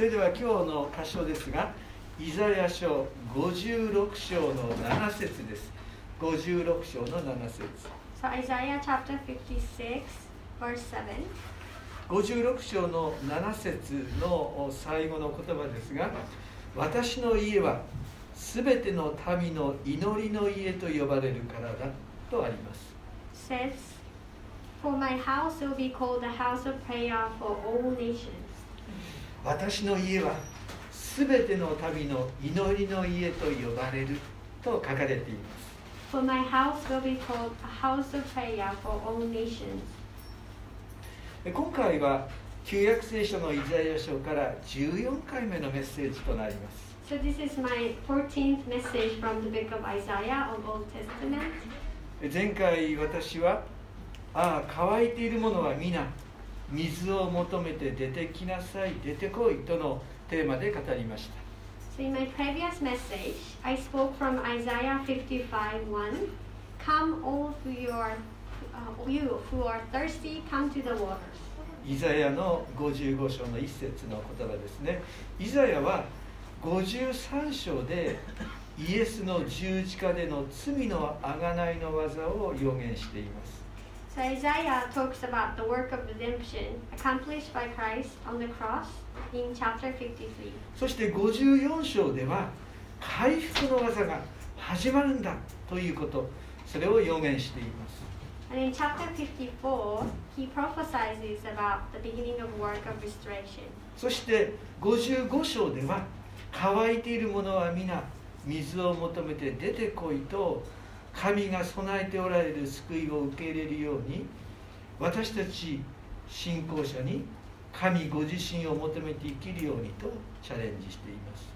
それでは今日の箇所ですがイザヤ書56章の7節です56章の7節 So Isaiah chapter 56, verse 7. 56章の7節の最後の言葉ですが私の家はすべての民の祈りの家と呼ばれるからだとあります says, For my house will be called the house of prayer for all nations. 私の家はすべての民の祈りの家と呼ばれると書かれています For my house will be called a house of prayer for all nations. 今回は旧約聖書のイザヤ書から14回目のメッセージとなります So this is my 14th message from the book of Isaiah of Old Testament. 前回私は「ああ乾いているものは皆水を求めて出てきなさい出てこい」とのテーマで語りました So in my previous message, I spoke from Isaiah 55 1. Come, all who you are, uh, you who are thirsty, come to the waters. イザヤの55章の一節の言葉ですねイザヤは53章でイエスの十字架での罪の贖いの技を予言しています So Isaiah talks about the work of redemption accomplished by Christ on the cross in chapter 53. そして54章では回復の技が始まるんだということそれを予言しています And in chapter 54, he prophesies about the beginning of work of restoration. そして55章では乾いている者は皆水を求めて出てこいと神が備えておられる救いを受け入れるように私たち信仰者に神ご自身を求めて生きるようにとチャレンジしています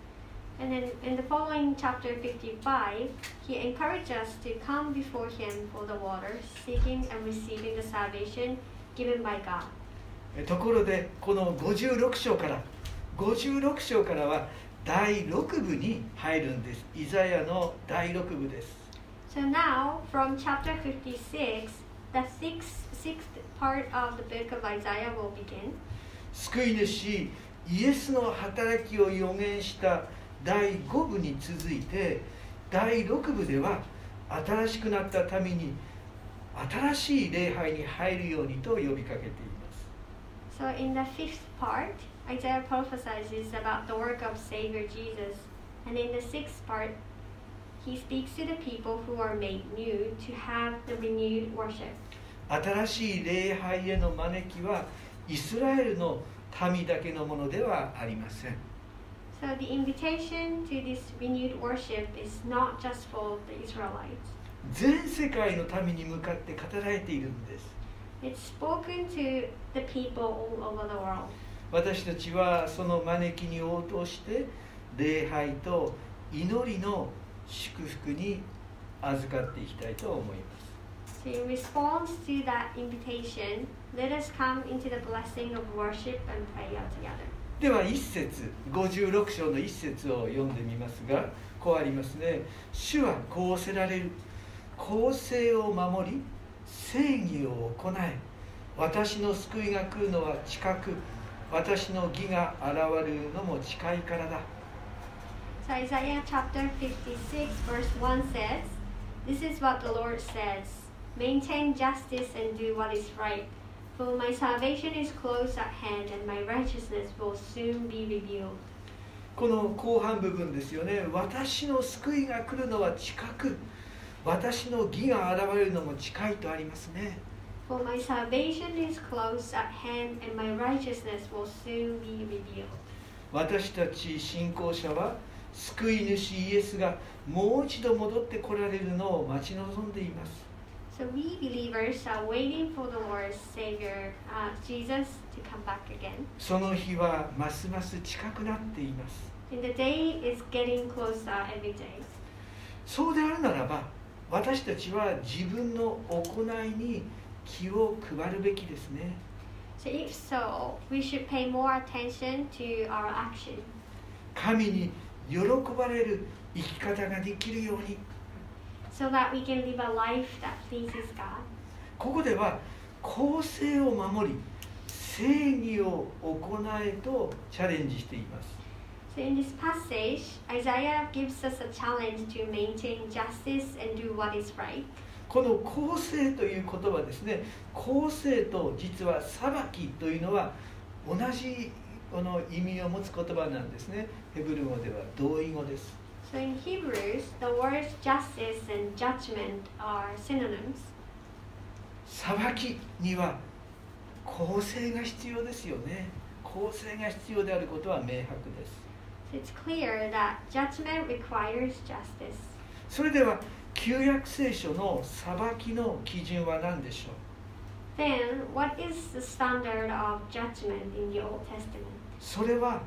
And then in the following chapter 55, he encouraged us to come before him for the water, seeking and receiving the salvation given by God. えところでこの56章から56章からは第6部に入るんですイザヤの第6部です So now, from chapter 56, the sixth, sixth part of the book of Isaiah will begin. 救い主イエスの働きを予言した第5部に続いて第6部では新しくなった民に新しい礼拝に入るようにと呼びかけています So in the fifth part, Isaiah prophesies about the work of Savior Jesus. And in the sixth part, he speaks to the people who are made new to have the renewed worship. 新しい礼拝への招きはイスラエルの民だけのものではありません So the invitation to this renewed worship is not just for the Israelites. 全世界の民に向かって語られているんです It's spoken to the people all over the world. 私たちはその招きに応答して礼拝と祈りの祝福に預かっていきたいと思います。In response to that invitation, let us come into the blessing of worship and prayer together. では一節56章の一節を読んでみますがこうありますね。主はこうおせられる公正を守り正義を行え私の救いが来るのは近く私の義が現れるのも近いからだ So Isaiah chapter 56 verse 1 says, This is what the Lord says, maintain justice and do what is right, for my salvation is close at hand and my righteousness will soon be revealed. この後半部分ですよね私の救いが来るのは近く私の義が現れるのも近いとありますね For my salvation is close at hand and my righteousness will soon be revealed. 私たち信仰者は救い主イエスがもう一度戻ってこられるのを待ち望んでいます So we believers are waiting for the Lord's Savior, uh, Jesus, to come back again. その日はますます近くなっています And the day is getting closer every day. そうであるならば私たちは自分の行いに気を配るべきですね So if so, we should pay more attention to our action 神に喜ばれる生き方ができるように so that we can live a life that pleases God. ここでは公正を守り正義を行えとチャレンジしています So in this passage, Isaiah gives us a challenge to maintain justice and do what is right. この公正という言葉ですね公正と実は裁きというのは同じこの意味を持つ言葉なんですねヘブル語では同意語です So in Hebrews, the words justice and judgment are synonyms. 裁きには公正が必要ですよね公正が必要であることは明白です it's clear that judgment requires justice. それでは旧約聖書の裁きの基準は何でしょう Then, what is the standard of judgment in the Old Testament? それは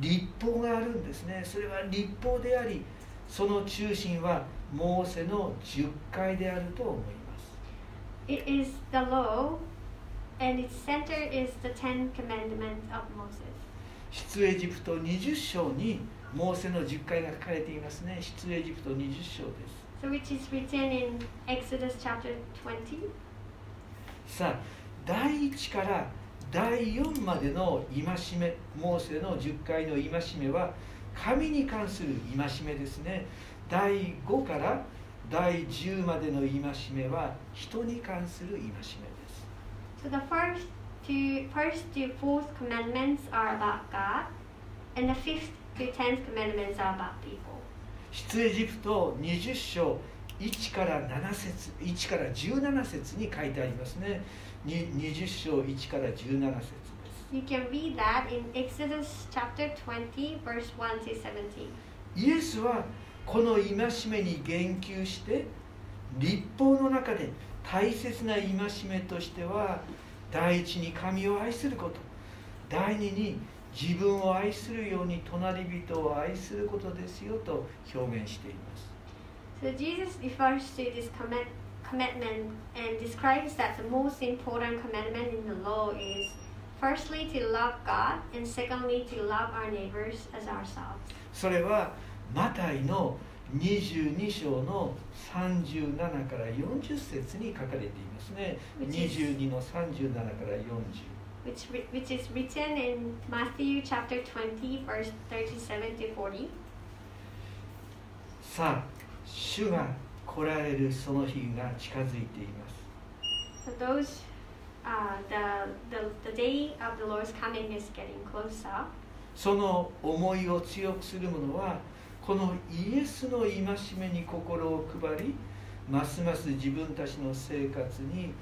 立法があるんですねそれは立法でありその中心はモーセの10回であると思います It is the law, and its center is the Ten Commandments of Moses. 出エジプト20章にモーセの10回が書かれていますね出エジプト20章です So, which is written in Exodus chapter 20. さあ第1から第4までの戒めモーセの10回の戒めは神に関する戒めですね第5から第10までの戒めは人に関する戒めです So, the first two, first to fourth commandments are about God, and the fifth to tenth commandments are about people. 出エジプト20章1から7節1から17節に書いてありますね。20章1から17節です。You can read that in Exodus chapter 20, verse 1 17. イエスはこの戒めに言及して立法の中で大切な戒めとしては第一に神を愛すること第二に自分を愛するように隣人を愛することですよと表現しています。So Jesus refers to this command, commandment and describes that the most important commandment in the law is firstly to love God and secondly to love our neighbors as ourselves. それはマタイの22章の37から40節に書かれていますね Which is- 22の37から40 Which, ri- which is written in Matthew chapter 20, verse 37 to 40. さあ 主が来られるその日が近づいています。その思いを強くする者は、このイエスの戒めに心を配り、ますます自分たちの生活に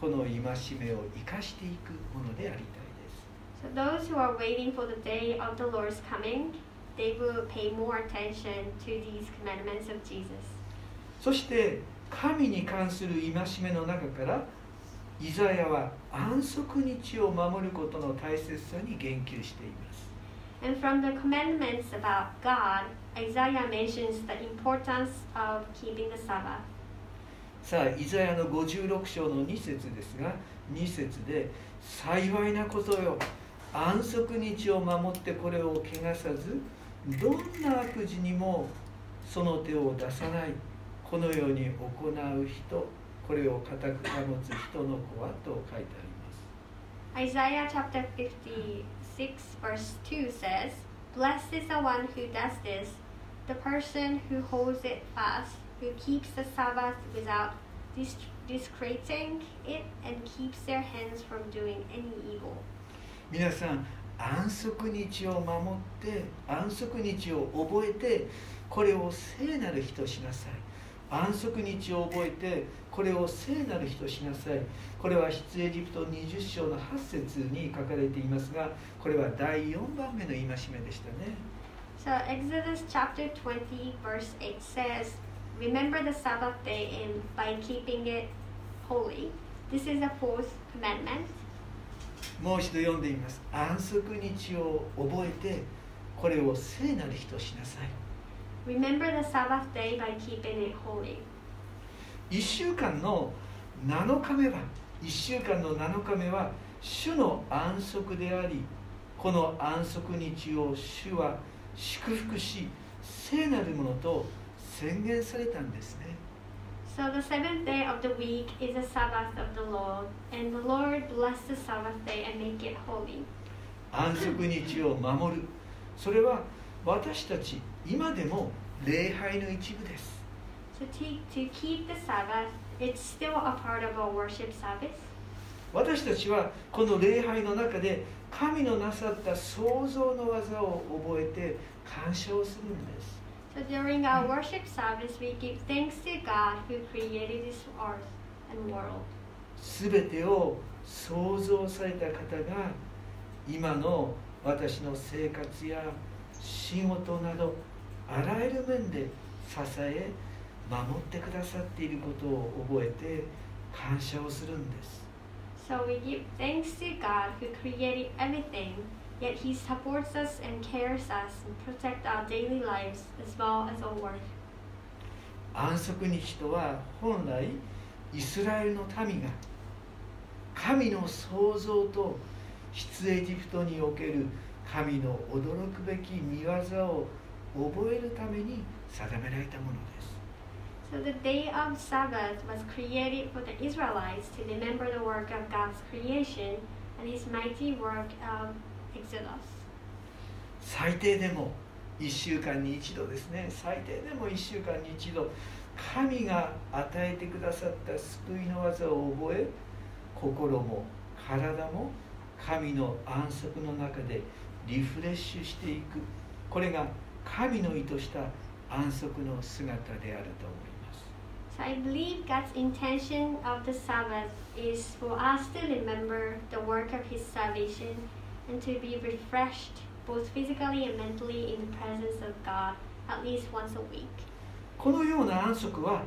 この戒めを生かしていくものでありたいです。So those who are waiting for the day of the Lord's coming, they will pay more attention to these commandments of Jesus. そして神に関する戒めの中からイザヤは安息日を守ることの大切さに言及しています And from the commandments about God, Isaiah mentions the importance of keeping the Sabbath. さあイザヤの56章の2節ですが2節で「幸いなことよ安息日を守ってこれを汚さずどんな悪事にもその手を出さないこのように行う人これを固く保つ人の子は」と書いてあります Isaiah chapter 56, verse 2 says, Blessed is the one who does this, the person who holds it fast, who keeps the Sabbath without dis- discreting it, and keeps their hands from doing any evil. 皆さん安息日を守って安息日を覚えてこれを聖なる日としなさい安息日を覚えてこれを聖なる日としなさいこれは出エジプト20章の8節に書かれていますがこれは第4番目の戒めでしたね So Exodus chapter 20, verse 8 says, Remember the Sabbath day and by keeping it holy. This is the fourth commandment. もう一度読んでみます。安息日を覚えてこれを聖なる日としなさい。Remember the Sabbath day by keeping it holy. 1週間の7日目は1週間の7日目は主の安息でありこの安息日を主は祝福し聖なるものと宣言されたんですね So the seventh day of the week is the Sabbath of the Lord, and the Lord blessed the Sabbath day and make it holy. 安息日を守るそれは私たち今でも礼拝の一部です So to, to keep the Sabbath, it's still a part of our worship service. 私たちはこの礼拝の中で神のなさった創造の技を覚えて感謝をするんです So during our worship service, we give thanks to God who created this earth and world. すべてを創造された方が今の私の生活や仕事などあらゆる面で支え守ってくださっていることを覚えて感謝をするんです So we give thanks to God who created everything, yet He supports us and cares us and protects our daily lives as well as our work. 安息日とは本来イスラエルの民が神の創造と出エジプトにおける神の驚くべき見業を覚えるために定められたものです So the day of Sabbath was created for the Israelites to remember the work of God's creation and His mighty work of Exodus. 最低でも1週間に一度ですね最低でも1週間に一度神が与えてくださった救いの技を覚え心も体も神の安息の中でリフレッシュしていくこれが神の意図した安息の姿であると思います So I believe God's intention of the Sabbath is for us to remember the work of His salvation and to be refreshed both physically and mentally in the presence of God at least once a week. このような安息は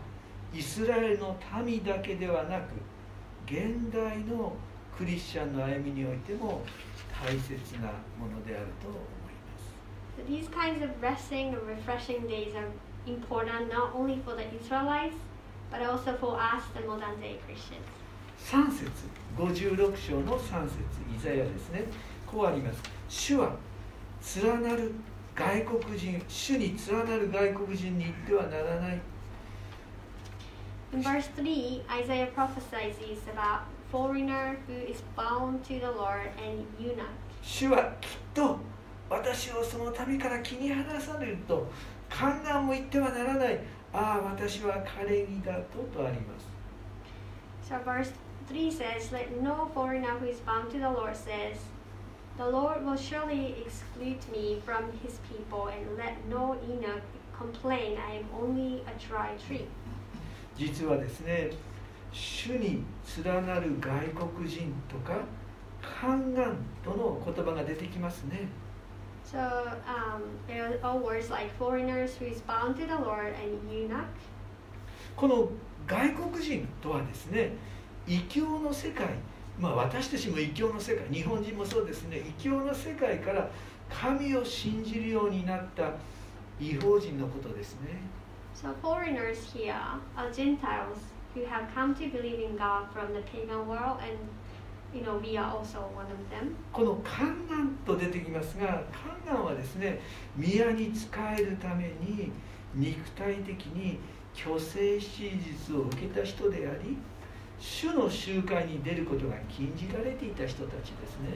イスラエルの民だけではなく現代のクリスチャンの歩みにおいても大切なものであると思います So these kinds of resting and refreshing days are important not only for the Israelites but also for us, the modern day Christians. 3節56章の3節イザヤですねこうあります主は連なる外国人主に連なる外国人に言ってはならない In verse 3, Isaiah prophesies about foreigner who is bound to the Lord and eunuch. 主はきっと私をその民から気に離されると観覧も言ってはならないああ私は枯れ木だととあります So verse 3 says, Let no foreigner who is bound to the Lord says, The Lord will surely exclude me from his people, and let no eunuch complain, I am only a dry tree. 実はですね主に連なる外国人とか観覧との言葉が出てきますね So um, there are all words like foreigners who is bound to the Lord and eunuch. この外国人とはですね異教の世界まあ私たちも異教の世界日本人もそうですね異教の世界から神を信じるようになった異邦人のことですね So foreigners here are Gentiles who have come to believe in God from the pagan world, and you know we are also one of them. この観覧と出てきますが観覧はですね宮に仕えるために肉体的に虚勢手術を受けた人であり主の集会に出ることが禁じられていた人たちですね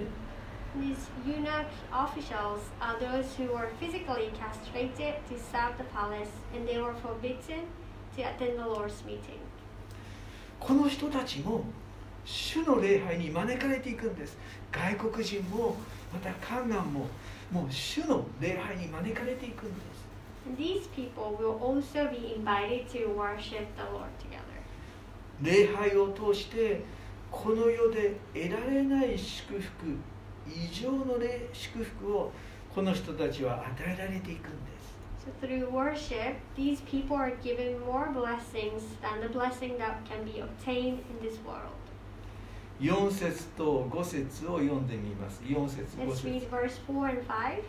These eunuch officials are those who were physically castrated to serve the palace, and they were forbidden to attend the Lord's meeting. この人たちも主の礼拝に招かれていくんです外国人もまた観覧ももう主の礼拝に招かれていくんです these people will also be invited to worship the Lord together. 礼拝を通してこの世で得られない祝福異常の礼祝福をこの人たちは与えられていくんです So through worship, these people are given more blessings than the blessing that can be obtained in this world. 4節と5節を読んでみます4節5 Let's 節 read verse 4 and 5.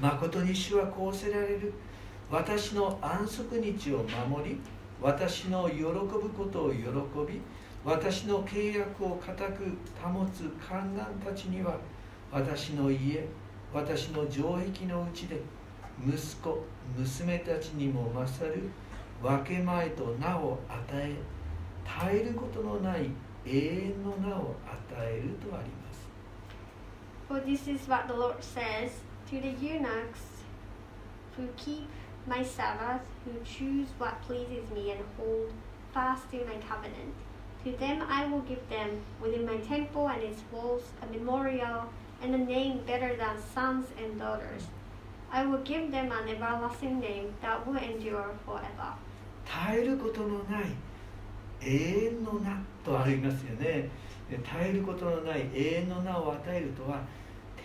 誠に主はこうせられる私の安息日を守り私の喜ぶことを喜び私の契約を固く保つ観覧たちには私の家私の城壁のうちで息子娘たちにも勝る分け前と名を与え絶えることのない永遠の名を与えるとあります。For this is what the Lord says to the eunuchs who keep my Sabbath, who choose what pleases me and hold fast to my covenant. To them I will give them within my temple and its walls a memorial and a name better than sons and daughters. I will give them an everlasting name that will endure forever. 絶えることのない永遠の名とありますよねで絶えることのない永遠の名を与えるとは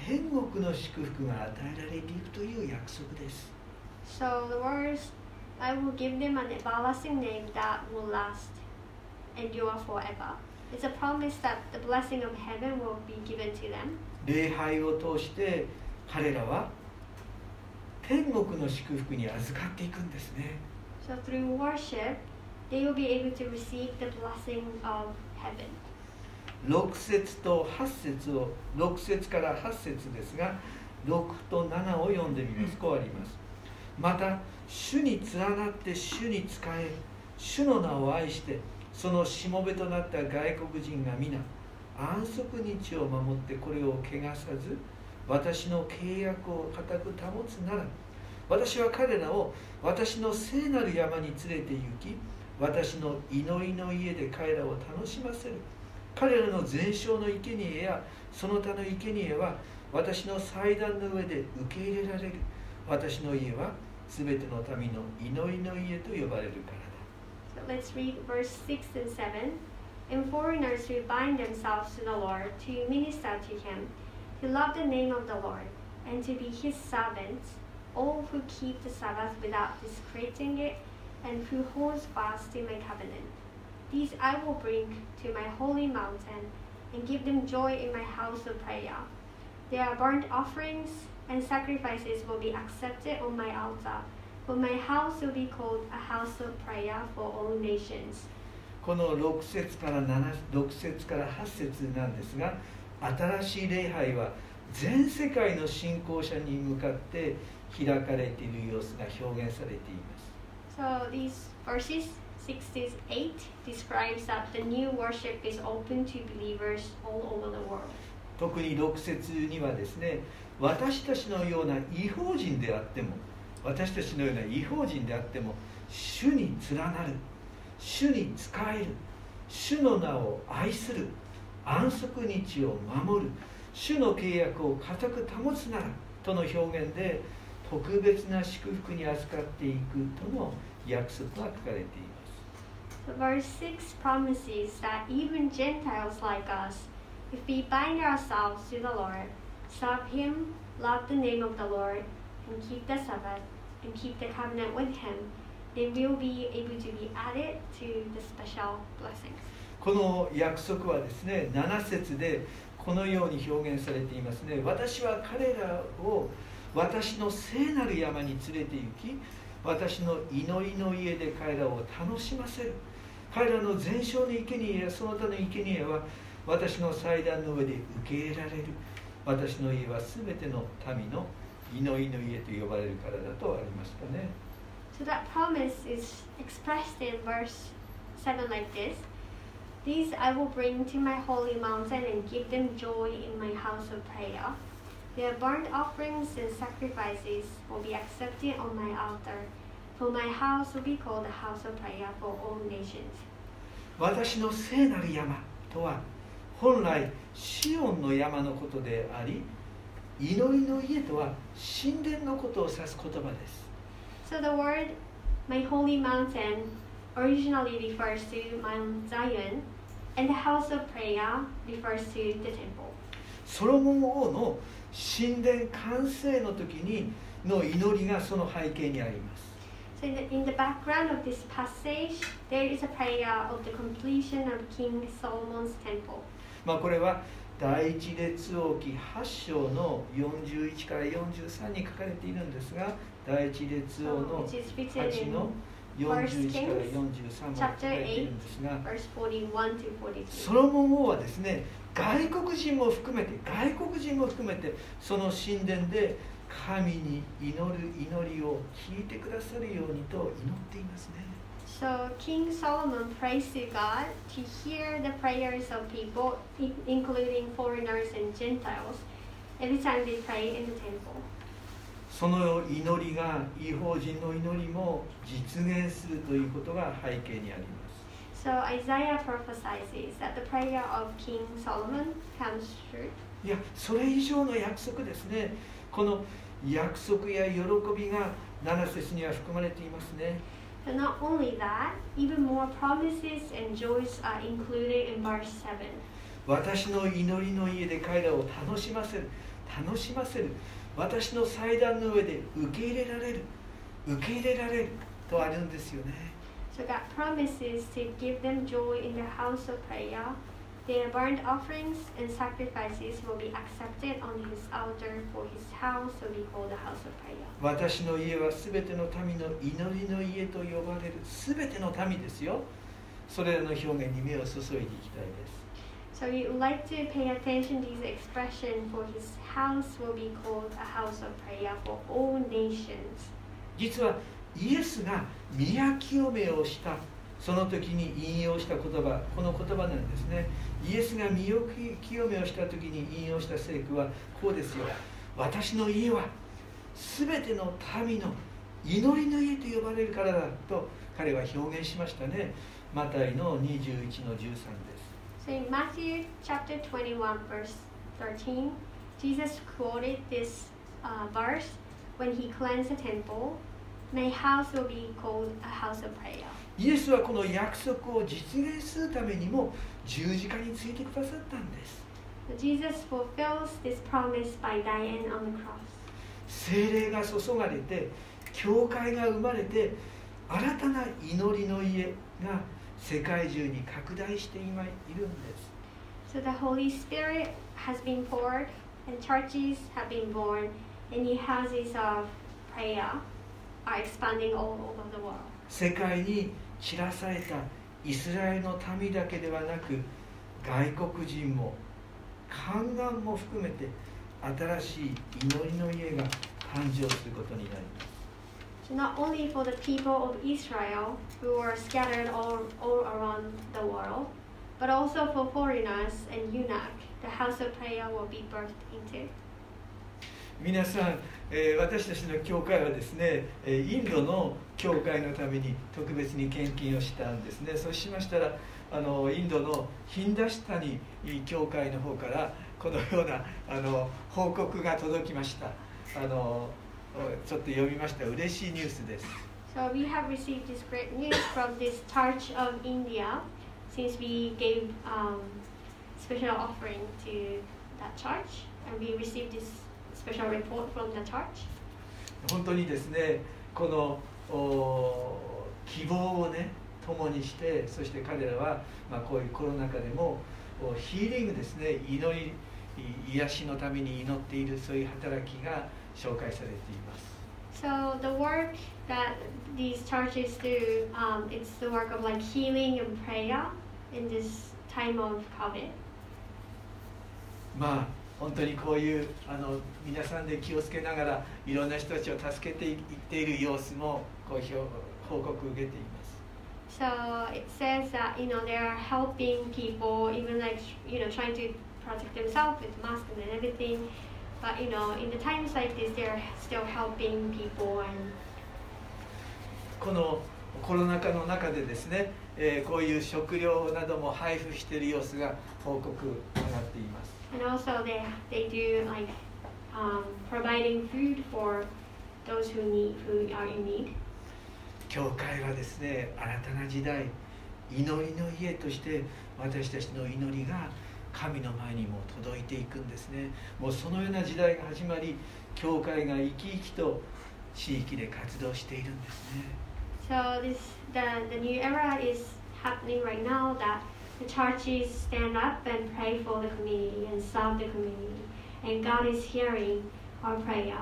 天国の祝福が与えられていくという約束です So the words, I will give them an everlasting name that will last, endure forever. It's a promise that the blessing of heaven will be given to them. 礼拝を通して彼らは天国の祝福に預かっていくんですね So through worship, they will be able to receive the blessing of heaven. 6節と8節を6節から8節ですが6と7を読んでみますこうありますまた主に連なって主に仕え主の名を愛してそのしもべとなった外国人が皆安息日を守ってこれを汚さず私の契約を固く保つなら私は彼らを私の聖なる山に連れて行き私の祈りの家で彼らを楽しませる。彼らの全焼の生贄やその他の生贄は私の祭壇の上で受け入れられる。私の家は全ての民の祈りの家と呼ばれるからだ So let's read verse 6 and 7. And foreigners who bind themselves to the Lord to minister to him, to love the name of the Lord, and to be his servants, all who keep the Sabbath without discreting it, and who hold fast to my covenant. These I will bring to my holy mountain, and give them joy in my house of prayer. Their burnt offerings and sacrifices will be accepted on my altar, for my house will be called a house of prayer for all nations. この6節から7 6節から8節なんですが新しい礼拝は全世界の信仰者に向かって開かれている様子が表現されています So these verses 6 to 8 describes that the new worship is open to believers all over the world. 特に6節にはですね私たちのような違法人であっても私たちのような違法人であっても主に連なる主に仕える主の名を愛する安息日を守る主の契約を固く保つならとの表現で特別な祝福に預かっていくとの約束が書かれています。Verse 6 promises that even Gentiles like us, if we bind ourselves to the Lord, serve Him, love the name of the Lord, and keep the Sabbath, and keep the covenant with Him, they will be able to be added to the special blessings. この約束はですね7節でこのように表現されていますね私は彼らを私の聖なる山に連れて行き私の祈りの家で彼らを楽しませる彼らの全焼の生贄やその他の生贄は私の祭壇の上で受け入れられる私の家は全ての民の祈りの家と呼ばれるからだとありましたね So that promise is expressed in verse 7 like this These I will bring to my holy mountain and give them joy in my house of prayer. Their burnt offerings and sacrifices will be accepted on my altar, for my house will be called a house of prayer for all nations. 私の聖なる山とは本来シオンの山のことであり祈りの家とは神殿のことを指す言葉です So the word my holy mountain originally refers to Mount Zion, and the house of prayer refers to the temple. ソロモン王の神殿完成の時にの祈りがその背景にあります So in the, in the background of this passage, there is a prayer of the completion of King Solomon's temple. まあこれは第一列王記8章の41から43に書かれているんですが第一列王 um, の which is written 8 in の41から43まで書かれているんですが verse 41 to ソ 43. ロモン王はですね外国人も含めて外国人も含めてその神殿で神に祈る祈りを聞いてくださるようにと祈っていますね So King Solomon prays to God to hear the prayers of people, including foreigners and Gentiles, every time they pray in the temple. その祈りが違法人の祈りも実現するということが背景にあります So Isaiah prophesies that the prayer of King Solomon comes true. いやそれ以上の約束ですねこの約束や喜びが7節には含まれていますね But not only that, even more promises and joys are included in verse 7. 私の祈りの家で彼らを楽しませる楽しませる私の祭壇の上で受け入れられる受け入れられるとあるんですよね So God promises to give them joy in the house of prayer. Their burnt offerings and sacrifices will be accepted on his altar, for his house will be called the house of prayer. 私の家はすべての民の祈りの家と呼ばれるすべての民ですよそれらの表現に目を注いでいきたいです So we would like to pay attention to this expression, for his house will be called a house of prayer for all nations. 実はイエスが宮清めをしたその時に引用した言葉この言葉なんですねイエスが身を清めをした時に引用した聖句はこうですよ私の家は全ての民の祈りの家と呼ばれるからだと彼は表現しましたねマタイの21の13です So in Matthew chapter 21, verse 13, Jesus quoted this uh, verse when he cleansed the temple. My house will be called a house of prayer. イエスはこの約束を実現するためにも十字架についてくださったんです Jesus fulfills this promise by dying on the cross. 精霊が注がれて教会が生まれて新たな祈りの家が世界中に拡大して今いるんです So the Holy Spirit has been poured, and churches have been born, and new houses of prayer are expanding all over the world. 世界に散らされたイスラエルの民だけではなく外国人も宦官も含めて新しい祈りの家が誕生することになります So not only for the people of Israel who are scattered all, all around the world, but also for foreigners and eunuch, the house of prayer will be birthed into. 皆さん、えー私たちの教会はですね、えーインドの教会のために特別に献金をしたんですねそうしましたらあのインドのヒンダシタニ教会の方からこのようなあの報告が届きましたあのちょっと読みました嬉しいニュースです So we have received this great news from this Church of India since we gave um, special offering to that church and we received this special report from the church. 本当にですねこのお希望をね共にしてそして彼らは、まあ、こういうコロナ禍でもおヒーリングですね祈りい癒しのために祈っているそういう働きが紹介されています So the work that these churches do, um, it's the work of like healing and prayer in this time of COVID. まあ本当にこういうあの皆さんで気をつけながらいろんな人たちを助けていっている様子もこう表報告を受けています So it says that you know they are helping people, even like you know trying to protect themselves with masks and everything. But you know, in the times like this, they're still helping people and このコロナ禍の中でですね、えーこういう食料なども配布している様子が報告上がっています and also they they do like um, providing food for those who need who are in need. 教会はですね新たな時代祈りの家として私たちの祈りが神の前にも届いていくんですねもうそのような時代が始まり教会が生き生きと地域で活動しているんですね So this the the new era is happening right now that the churches stand up and pray for the community and serve the community, and God is hearing our prayer.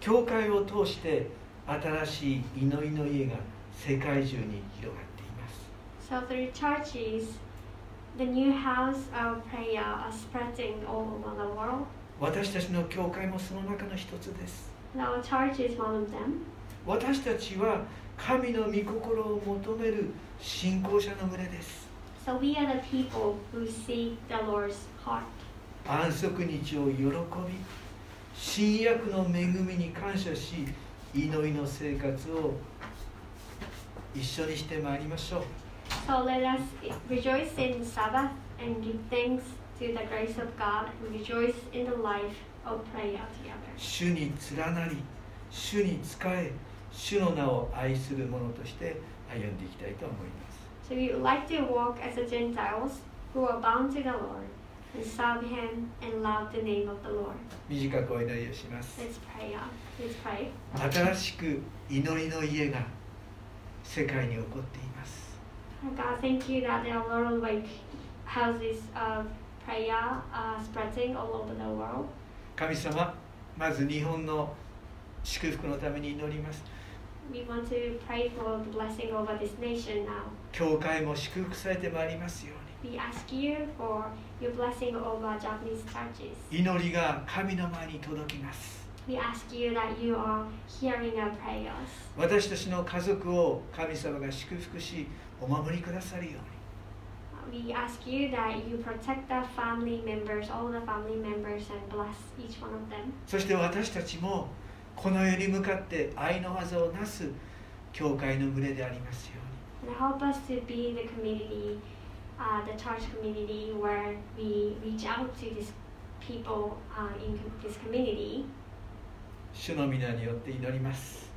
教会を通して新しい祈りの家が世界中に広がっています So through churches, the new house of prayer are spreading all over the world. 私たちの教会もその中の一つです our church is one of them. 私たちは神の御心を求める信仰者の群れです So we are the people who seek the Lord's heart. 安息日を喜び新約の恵みに感謝し祈りの生活を一緒にしてまいりましょう So let us rejoice in Sabbath and give thanks to the grace of God and rejoice in the life of prayer together. 主に連なり主に仕え主の名を愛する者として歩んでいきたいと思います So would like to walk as the Gentiles who are bound to the Lord and serve Him and love the name of the Lord. 短くお祈りをします Let's pray. uh, Let's pray. 新しく祈りの家が世界に起こっています God, thank you that there are a lot of like houses of prayer uh, spreading all over the world. 神様まず日本の祝福のために祈ります We want to pray for the blessing over this nation now. 教会も祝福されてまいりますよう We ask you for your blessing over Japanese churches. に祈りが神の前に届きます We ask you that you are hearing our prayers. 私たちの家族を神様が祝福しお守りくださるように We ask you that you protect the family members, all the family members, and bless each one of them. そして私たちもこの世に向かって愛の技をなす教会の群れでありますように。主の皆によって祈ります。